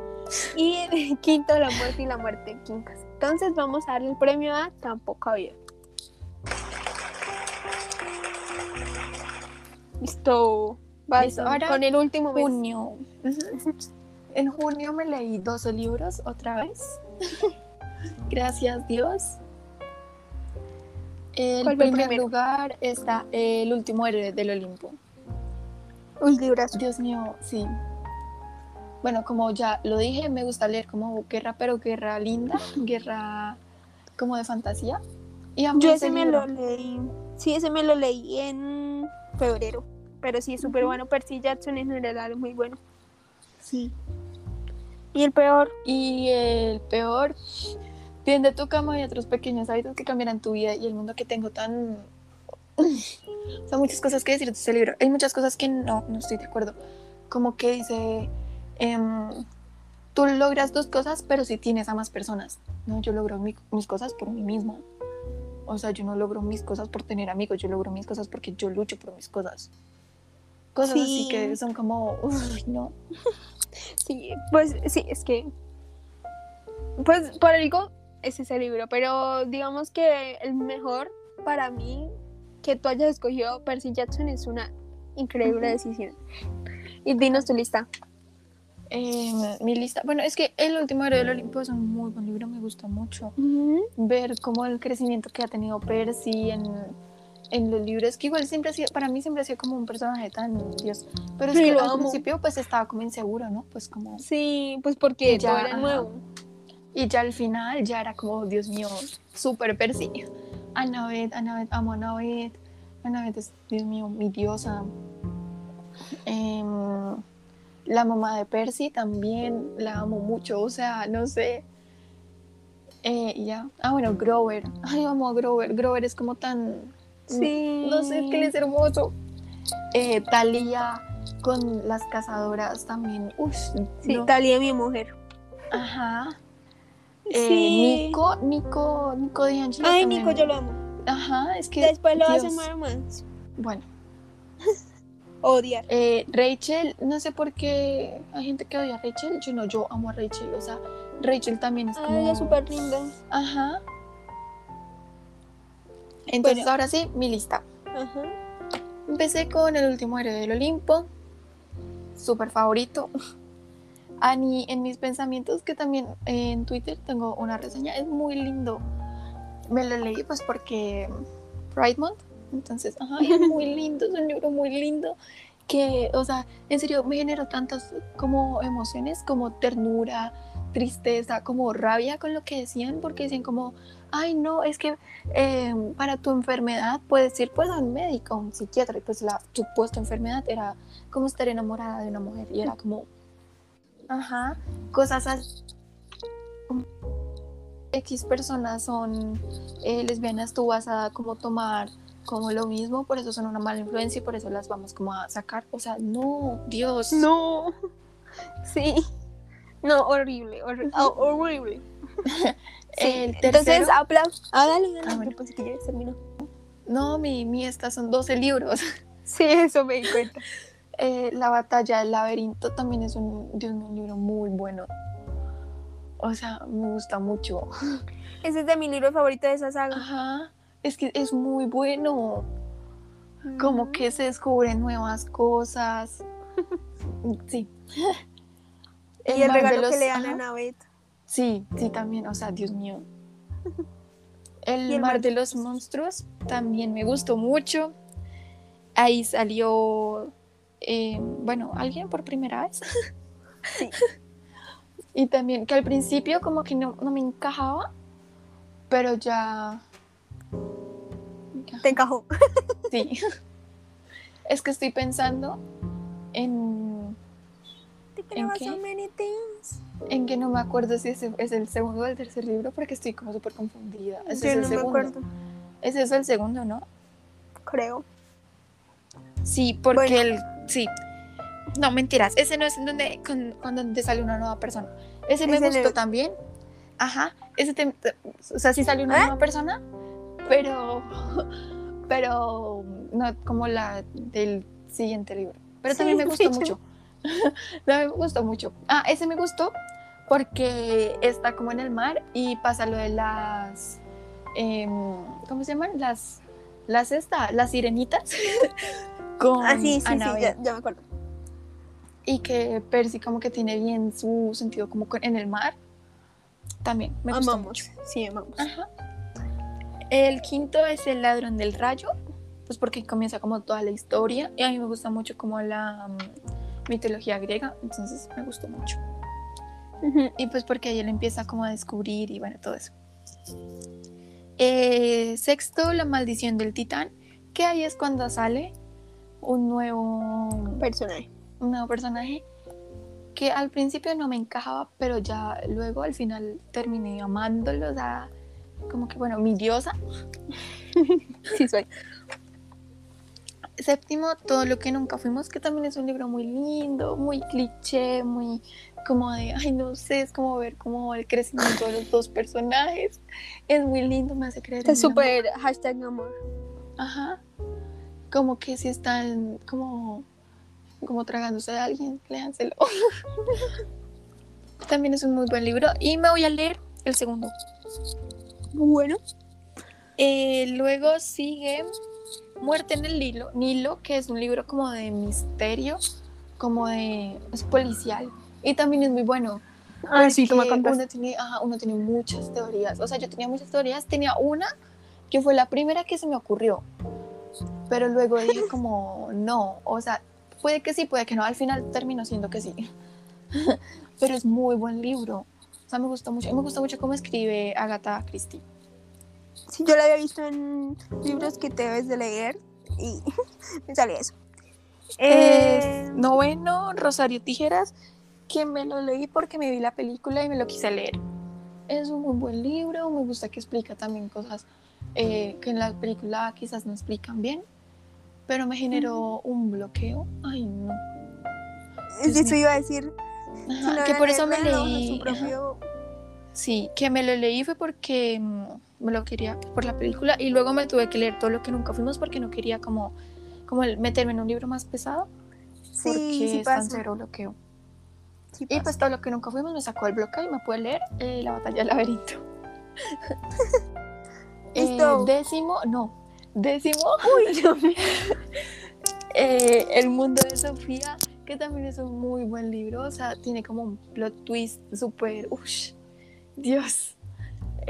Y (laughs) quinto, La muerte y la muerte quincas. Entonces vamos a darle el premio a Tan poca vida. Listo. Ahora con el último mes. Junio. En junio me leí 12 libros otra vez. (laughs) Gracias Dios. En primer lugar está El último héroe del Olimpo. Un libro. Dios mío, sí. Bueno, como ya lo dije, me gusta leer como guerra, pero guerra linda, guerra como de fantasía. Y Yo ese me lo leí. Sí, ese me lo leí en febrero. Pero sí, es súper bueno. Percy Jackson en general es muy bueno. Sí. ¿Y el peor? Y el peor, de tu cama y otros pequeños hábitos que cambiarán tu vida y el mundo que tengo tan... Son muchas cosas que decir de este libro. Hay muchas cosas que no, no estoy de acuerdo. Como que dice, em, tú logras dos cosas, pero si tienes a más personas. No, yo logro mis cosas por mí misma. O sea, yo no logro mis cosas por tener amigos, yo logro mis cosas porque yo lucho por mis cosas. Cosas así que son como, uy, no. (laughs) Sí, pues sí, es que, pues por algo es ese libro, pero digamos que el mejor para mí que tú hayas escogido Percy Jackson es una increíble decisión. Y dinos tu lista. Eh, mi lista, bueno, es que El último héroe del Olimpo es un muy buen libro, me gusta mucho ver cómo el crecimiento que ha tenido Percy en, en los libros, que igual siempre ha sido, para mí siempre ha sido como un personaje tan Dios, pero es que al principio pues estaba como inseguro, ¿no? Pues como... Sí, pues porque ya era nuevo. Y ya al final ya era como, Dios mío, súper Percy. Annabeth, Annabeth, amo a Annabeth. Annabeth es, Dios mío, mi diosa. Em, la mamá de Percy también la amo mucho, o sea, no sé. Eh, ya. Ah, bueno, Grover. Ay, amo a Grover. Grover es como tan. Sí. No sé, es que él es hermoso. Eh, Talía con las cazadoras también. Uf, sí, Talía, mi mujer. Ajá. Eh, Nico, Nico, Nico D'Angelo. Ay, Nico, yo lo amo. Ajá, es que. Después lo hacen más. Bueno. (laughs) Odiar. Eh, Rachel, no sé por qué hay gente que odia a Rachel. Yo no, yo amo a Rachel. O sea, Rachel también es como. Ay, es súper linda. Ajá. Entonces, ahora sí, mi lista. Ajá. Empecé con el último héroe del Olimpo. Súper favorito. (laughs) Ani en mis pensamientos, que también en Twitter tengo una reseña, es muy lindo. Me lo leí pues porque Pride Month, entonces, ajá, es (laughs) muy lindo, es un libro muy lindo que, o sea, en serio me generó tantas como emociones, como ternura, tristeza, como rabia con lo que decían, porque decían como, ay no, es que em, para tu enfermedad puedes ir pues a un médico, a un psiquiatra, y pues la supuesta enfermedad era como estar enamorada de una mujer, y era como, Ajá, cosas así. X personas son eh, lesbianas, tú vas a como tomar como lo mismo, por eso son una mala influencia y por eso las vamos como a sacar. O sea, no, Dios. No. Sí. No, horrible, horrible. Oh, horrible. (laughs) Entonces, aplausos. Ah, dale, dale. Ah, bueno. que ya terminó. No, mi, mi, estas son 12 libros. (laughs) Sí, eso me di cuenta. (laughs) Eh, la batalla del laberinto también es un, Dios un libro muy bueno. O sea, me gusta mucho. (laughs) Ese es de mi libro favorito de esa saga. Ajá. Es que es muy bueno. Como que se descubren nuevas cosas. Sí. Y el de regalo los- que le dan ajá. a Navet. Sí, sí, también, o sea, Dios mío. (laughs) El, mar mar de los monstruos también me gustó mucho. Ahí salió, eh, bueno, alguien por primera vez. (laughs) Sí. y también que al principio como que no, no me encajaba, pero ya... Te encajó. (laughs) Sí. es que estoy pensando en, so many things. En que no me acuerdo si ese es el segundo o el tercer libro porque estoy como súper confundida. Ese Yo es el no me segundo. acuerdo. Ese es el segundo, ¿no? Creo. Sí, porque Bueno. el. Sí. No, mentiras. Ese no es donde, con, sale una nueva persona. Ese me Es gustó el- también. Ajá. Ese te- o sea, sí salió una ¿Eh? nueva persona, pero. Pero no como la del siguiente libro. Pero Sí, también me gustó mucho. (laughs) también me gustó mucho. Ah, ese me gustó porque está como en el mar y pasa lo de las. em, ¿Cómo se llaman? Las. Las esta, las sirenitas. (laughs) con Ah, sí, sí, ya, ya me acuerdo. Y que Percy como que tiene bien su sentido como en el mar. También me gustó amamos. mucho. Sí, amamos. Ajá. El quinto es el ladrón del rayo, pues porque comienza como toda la historia y a mí me gusta mucho como la mitología griega, entonces me gustó mucho. Y pues porque ahí él empieza como a descubrir y bueno, todo eso. Eh, sexto, la maldición del titán, que ahí es cuando sale un nuevo Personaje. un nuevo personaje que al principio no me encajaba, pero ya luego al final terminé amándolo, o sea, como que bueno, mi diosa. (laughs) Sí, soy. Séptimo, todo lo que nunca fuimos, que también es un libro muy lindo, muy cliché, muy como de, ay, no sé, es como ver como el crecimiento de los dos personajes. Es muy lindo, me hace creer. Amor. súper hashtag amor. Ajá. Como que si están como, como tragándose a alguien, léanselo. (laughs) También es un muy buen libro. Y me voy a leer el segundo. Bueno. Eh, luego sigue Muerte en el Nilo, Nilo, que es un libro como de misterio, como de. es policial. Y también es muy bueno. Ah, sí, tú me uno tiene, ajá, uno tiene muchas teorías. O sea, yo tenía muchas teorías. Tenía una que fue la primera que se me ocurrió. Pero luego dije (laughs) como, no, o sea, puede que sí, puede que no. Al final terminó siendo que sí. (laughs) Pero es muy buen libro. O sea, me gustó mucho. Y me gusta mucho cómo escribe Agatha Christie. Sí, yo la había visto en libros que te debes de leer y (laughs) me salía eso. Eh, Eh, noveno, Rosario Tijeras, que me lo leí porque me vi la película y me lo quise leer. Es un muy buen libro, me gusta que explica también cosas eh, que en la película quizás no explican bien, pero me generó un bloqueo. Ay, no. Dios eso iba a decir. Ajá, si no que por eso me leí. Sí, que me lo leí fue porque mm, me lo quería por la película y luego me tuve que leer todo lo que nunca fuimos porque no quería como, como meterme en un libro más pesado porque Sí, sí es tan pasa. cero bloqueo. sí Y pasa. pues todo lo que nunca fuimos me sacó el bloqueo y me pude leer eh, La batalla del laberinto. (laughs) Eh, décimo, no. Décimo, Uy, (laughs) eh, El mundo de Sofía, que también es un muy buen libro. O sea, tiene como un plot twist súper. Dios.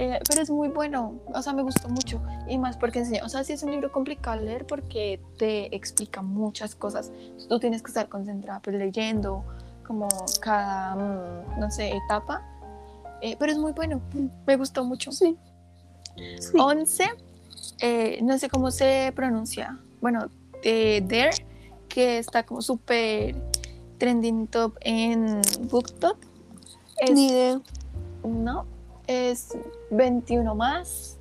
Eh, pero es muy bueno. O sea, me gustó mucho. Y más porque enseña. O sea, sí es un libro complicado de leer porque te explica muchas cosas. Tú tienes que estar concentrada pues, leyendo como cada, mm, no sé, etapa. Eh, pero es muy bueno. Me gustó mucho. Sí. Sí. 11, eh, no sé cómo se pronuncia. Bueno, de Dare, que está como súper trending top en BookTok. Es, Ni idea. no, es 21 más.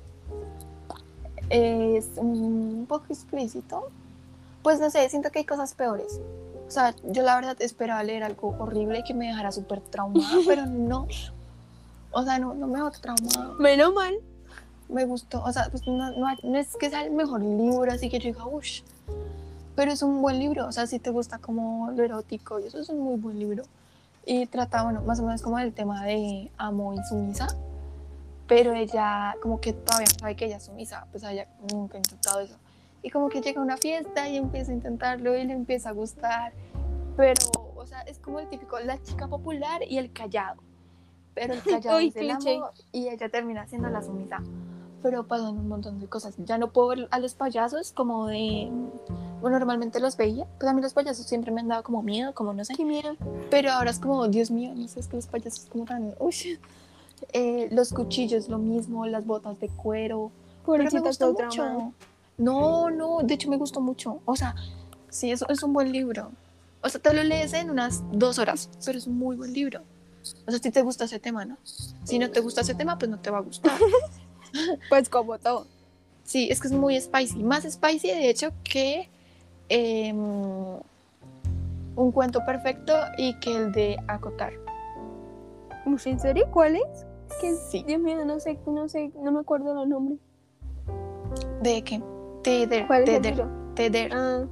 Es un poco explícito. Pues no sé, siento que hay cosas peores. O sea, yo la verdad esperaba leer algo horrible que me dejara súper traumada, (laughs) pero no. O sea, no, no me dejó traumada Menos mal. me gustó. O sea, pues no, no- no es que sea el mejor libro, así que yo diga, uff. Pero es un buen libro. O sea, si te gusta como lo erótico y eso es un muy buen libro. y trata, bueno, más o menos como del tema de amo y sumisa, pero ella como que todavía sabe que ella es sumisa, pues ella nunca ha intentado eso. Y como que llega a una fiesta y empieza a intentarlo y le empieza a gustar, pero, o sea, es como el típico, la chica popular y el callado, pero el (laughs) callado Uy, es el cliché. amo y ella termina siendo la sumisa. Pero pasan un montón de cosas. Ya no puedo ver a los payasos como de... Bueno, normalmente los veía. Pues a mí los payasos siempre me han dado como miedo, como no sé. Qué miedo. Pero ahora es como, Dios mío, no sé, es que los payasos como tan... Uy. Eh, los cuchillos, lo mismo, las botas de cuero. Pero me Pobrecita, gustó mucho. No, no, de hecho me gustó mucho. O sea, sí, es, es un buen libro. O sea, te lo lees en unas dos horas, pero es un muy buen libro. O sea, si te gusta ese tema, ¿no? Si no te gusta ese tema, pues no te va a gustar. (laughs) Pues como todo. Sí, es que es muy spicy. Más spicy, de hecho, que em, un cuento perfecto y que el de acotar. ¿En serio? ¿Cuál es? Que Sí. Dios mío, no sé, no sé, no me acuerdo los nombres. ¿De qué? Teder. ¿Cuál es Teder. Teder. Ah,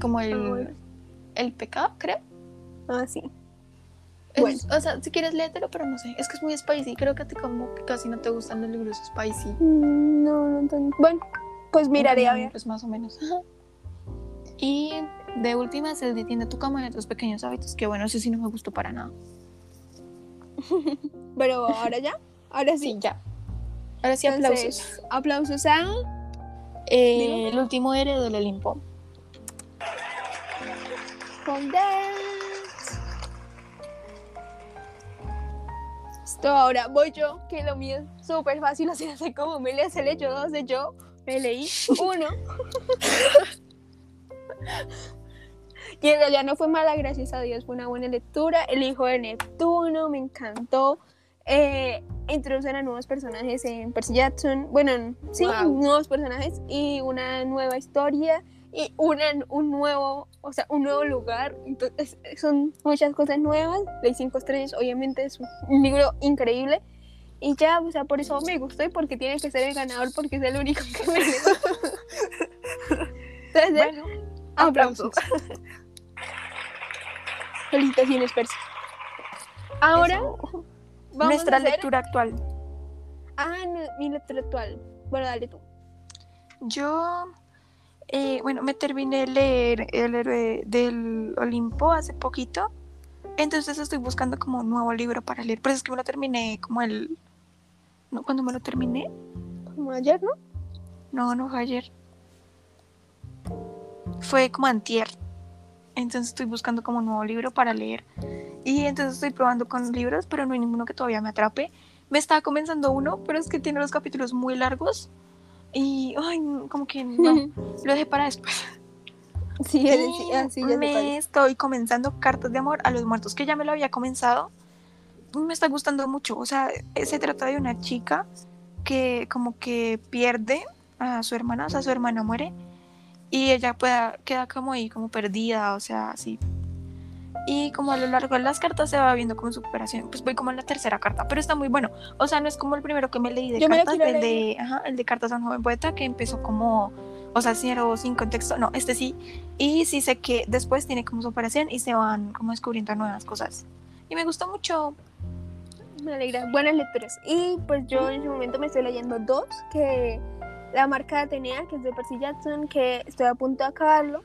Como el, Ah, bueno. el pecado, creo. ah, sí. Es- Bueno. O sea, si quieres léetelo, pero no sé. Es que es muy spicy. Creo que ti como que casi no te gustan los libros spicy. Mm, No, no entendí. Bueno, pues miraré a ver. Pues más o menos. (laughs) Y de última es el de Tiende tu cama y otros pequeños hábitos. Que bueno, ese sí no me gustó para nada. Pero ahora ya, ahora sí. Sí, ya. Ahora sí, aplausos. Entonces, aplausos a Eh, el último héroe del Olimpo. Esto ahora voy yo, que lo mío es súper fácil, así no sé cómo me lees el hecho 12, yo me leí uno. (laughs) y en realidad no fue mala, gracias a Dios, fue una buena lectura. El hijo de Neptuno, me encantó. Eh, introducen a nuevos personajes en Percy Jackson. Bueno, sí, Wow. nuevos personajes y una nueva historia y una, un nuevo, o sea, un nuevo lugar. Entonces, son muchas cosas nuevas. Ley 5 estrellas, obviamente, es un libro increíble. Y ya, o sea, por eso me gustó y porque tiene que ser el ganador, porque es el único que me. (laughs) Entonces, Bueno, aplausos. Felicitaciones, Percy. Ahora, eso. vamos nuestra a hacer... lectura actual. Ah, no, mi lectura actual. Bueno, dale tú. Yo, eh, bueno, me terminé de leer El héroe del Olimpo hace poquito. Entonces estoy buscando como un nuevo libro para leer. Pero es que me lo terminé como el... ¿no? ¿Cuándo me lo terminé? Como ayer, ¿no? No, no fue ayer. Fue como antier. Entonces estoy buscando como un nuevo libro para leer. Y entonces estoy probando con libros, pero no hay ninguno que todavía me atrape. Me estaba comenzando uno, pero es que tiene los capítulos muy largos. Y, ay, como que no, lo dejé para después. (laughs) Sí, eres- sí, ah, sí, ya me es. estoy comenzando Cartas de Amor a los Muertos, que ya me lo había comenzado. Me está gustando mucho. O sea, eh, se trata de una chica que como que pierde a su hermana, o sea, su hermana muere. Y ella pueda, queda como ahí, como perdida, o sea, así. Y como a lo largo de las cartas se va viendo como su superación. Pues voy como en la tercera carta, pero está muy bueno. O sea, no es como el primero que me leí de Yo cartas, el de, ajá, el de cartas a un joven poeta, que empezó como, o sea, cero sin contexto. No, este sí. Y sí sé que después tiene como su operación y se van como descubriendo nuevas cosas. Y me gustó mucho. Me alegra. Buenas lecturas. Y pues yo en ese momento me estoy leyendo dos, que la marca de Atenea, que es de Percy Jackson, que estoy a punto de acabarlo.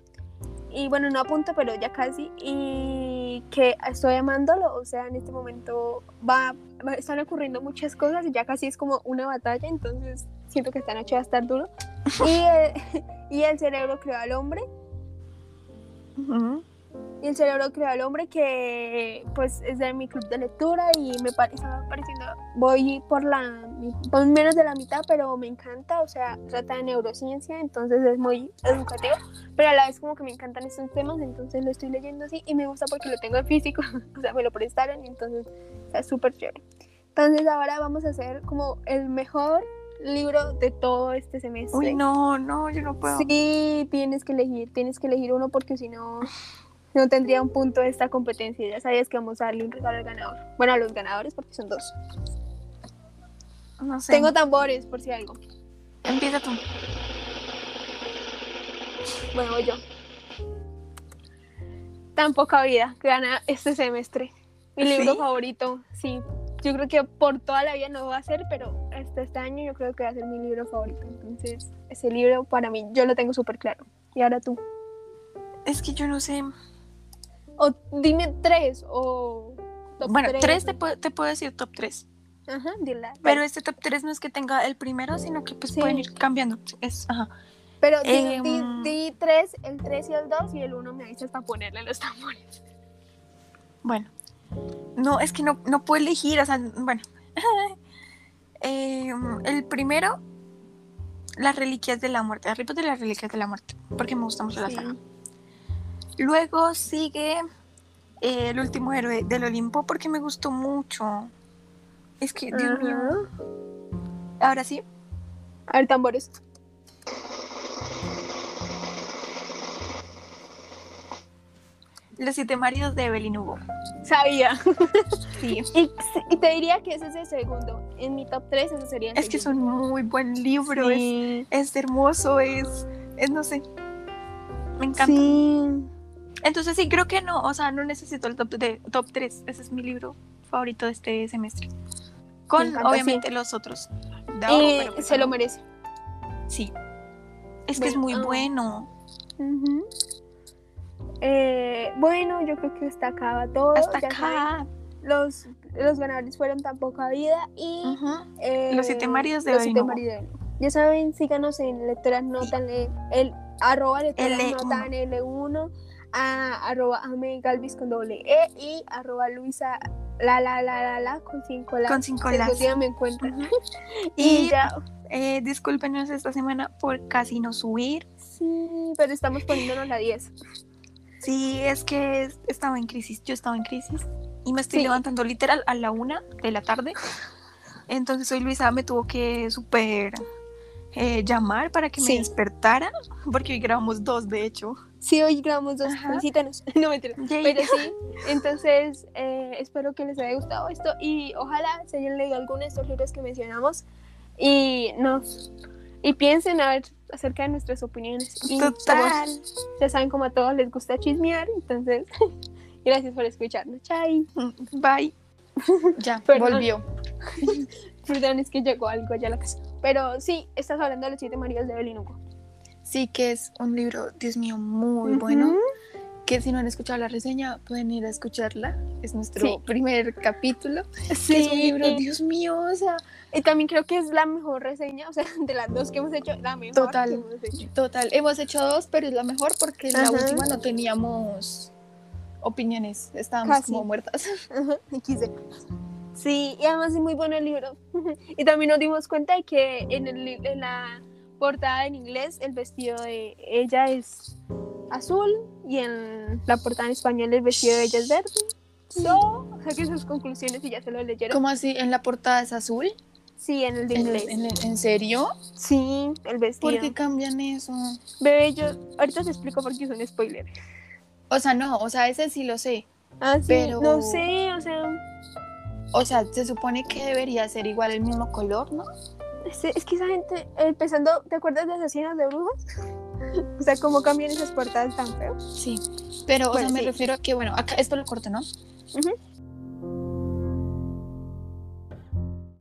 Y bueno, no a punto, pero ya casi. Y que estoy amándolo. O sea, en este momento va, están ocurriendo muchas cosas y ya casi es como una batalla. Entonces siento que esta noche va a estar duro. (laughs) Y, eh, (laughs) y el cerebro creó al hombre. Y el cerebro creó al hombre que pues es de mi club de lectura y me pare- está pareciendo, voy por la por menos de la mitad, pero me encanta, o sea, trata de neurociencia, entonces es muy educativo, pero a la vez como que me encantan estos temas, entonces lo estoy leyendo así y me gusta porque lo tengo en físico, (laughs) o sea, me lo prestaron y entonces está súper chévere. Entonces ahora vamos a hacer como el mejor libro de todo este semestre. Uy, no, no, yo no puedo. Sí, tienes que elegir, tienes que elegir uno porque si no, no tendría un punto esta competencia. Ya sabías que vamos a darle un regalo al ganador. Bueno, a los ganadores porque son dos. No sé. Tengo tambores por si algo. Empieza tú. Bueno, voy yo. Tan poca vida que gana este semestre. Mi libro favorito, sí. Yo creo que por toda la vida no va a ser, pero hasta este año yo creo que va a ser mi libro favorito. Entonces, ese libro para mí, yo lo tengo súper claro. Y ahora tú. Es que yo no sé. O dime tres, o top bueno, tres. tres te, puedo- te puedo decir top 3. Ajá, dila. Pero este top 3 no es que tenga el primero, sino que pues Sí. pueden ir cambiando. Es, ajá. Pero di, Em, di- di tres, el tres y el dos, y el uno me avisas para ponerle los tambores. Bueno. No, es que no, no puedo elegir, o sea, bueno. (laughs) Em, el primero, Las Reliquias de la Muerte. Potter y las Reliquias de la Muerte, porque me gusta mucho la saga. Luego sigue eh, El último héroe del Olimpo, porque me gustó mucho. Es que, Dios mío. Ahora sí, A ver, tambores. Los siete maridos de Evelyn Hugo. Sabía. Sí. (laughs) Y, y te diría que ese es el segundo. En mi top 3 ese sería el Es que es un muy buen libro, es, Sí. es hermoso, es, es, no sé, me encanta. Sí. Entonces sí, creo que no, o sea, no necesito el top, de, top 3, ese es mi libro favorito de este semestre. Con, encanta, obviamente, los otros. abajo, Eh, pero pues se lo no. merece. Sí. Es que es muy ah. bueno. Eh, bueno, yo creo que hasta acá va todo. Hasta ya saben, acá. los, los ganadores fueron tan poca vida y eh, Los siete maridos de los siete maridos de Hugo. Ya saben, síganos en Lectoras Notan, eh, el arroba Lectoras L1. Notan L1, a, arroba Ame Galvis con doble E y arroba Luisa la la la la la con cinco las. Con cinco las. me encuentran. Ujú. (laughs) Y Y ya, eh, discúlpenos esta semana por casi no subir. sí, pero estamos poniéndonos la 10. Sí, es que es- estaba en crisis, yo estaba en crisis y me estoy Sí. levantando literal a la una de la tarde. Entonces hoy Luisa me tuvo que súper eh, llamar para que Sí. me despertara, porque hoy grabamos dos, de hecho. Sí, hoy grabamos dos. Ajá. Felicítanos. (laughs) No. Yay. Pero sí, entonces eh, espero que les haya gustado esto y ojalá se hayan leído alguno de estos libros que mencionamos y nos y piensen a ver acerca de nuestras opiniones. Y Total. somos- ya saben como a todos les gusta chismear, entonces (laughs) gracias por escucharnos. Chai. Bye. (laughs) Ya, Perdón. volvió. Perdón, es que llegó algo allá a la casa. Pero sí, estás hablando de los siete maridos de Evelyn Hugo. Sí, que es un libro, Dios mío, muy Ujú. bueno. Que si no han escuchado la reseña, pueden ir a escucharla. Es nuestro Sí. primer capítulo. Sí, Que es un libro, Dios mío, o sea, Y también creo que es la mejor reseña, o sea, (laughs) de las dos que hemos hecho, la mejor Total. que hemos hecho. Total, hemos hecho dos, pero es la mejor porque en la última no teníamos opiniones, estábamos Casi. como muertas. Ajá. Sí, y además es muy bueno el libro. (laughs) y también nos dimos cuenta de que en, el, en la portada en inglés el vestido de ella es azul y en la portada en español el vestido de ella es verde. So, saquen sus conclusiones y ya se lo leyeron. ¿Cómo así? ¿En la portada es azul? Sí, en el de ¿En, inglés. en- en serio? Sí, el vestido. ¿Por qué cambian eso? Bebé, yo ahorita te explico porque es un spoiler. O sea, no, o sea, ese sí lo sé. Ah, sí, Pero- no sé, o sea, O sea, se supone que debería ser igual el mismo color, ¿no? es, es que esa gente, empezando, ¿te acuerdas de Asesinos de Brujas? (laughs) O sea, cómo cambian esas portadas tan feos. Sí. Pero, o Bueno, sea, me sí. refiero a que, bueno, acá esto lo corto, ¿no? Ujú.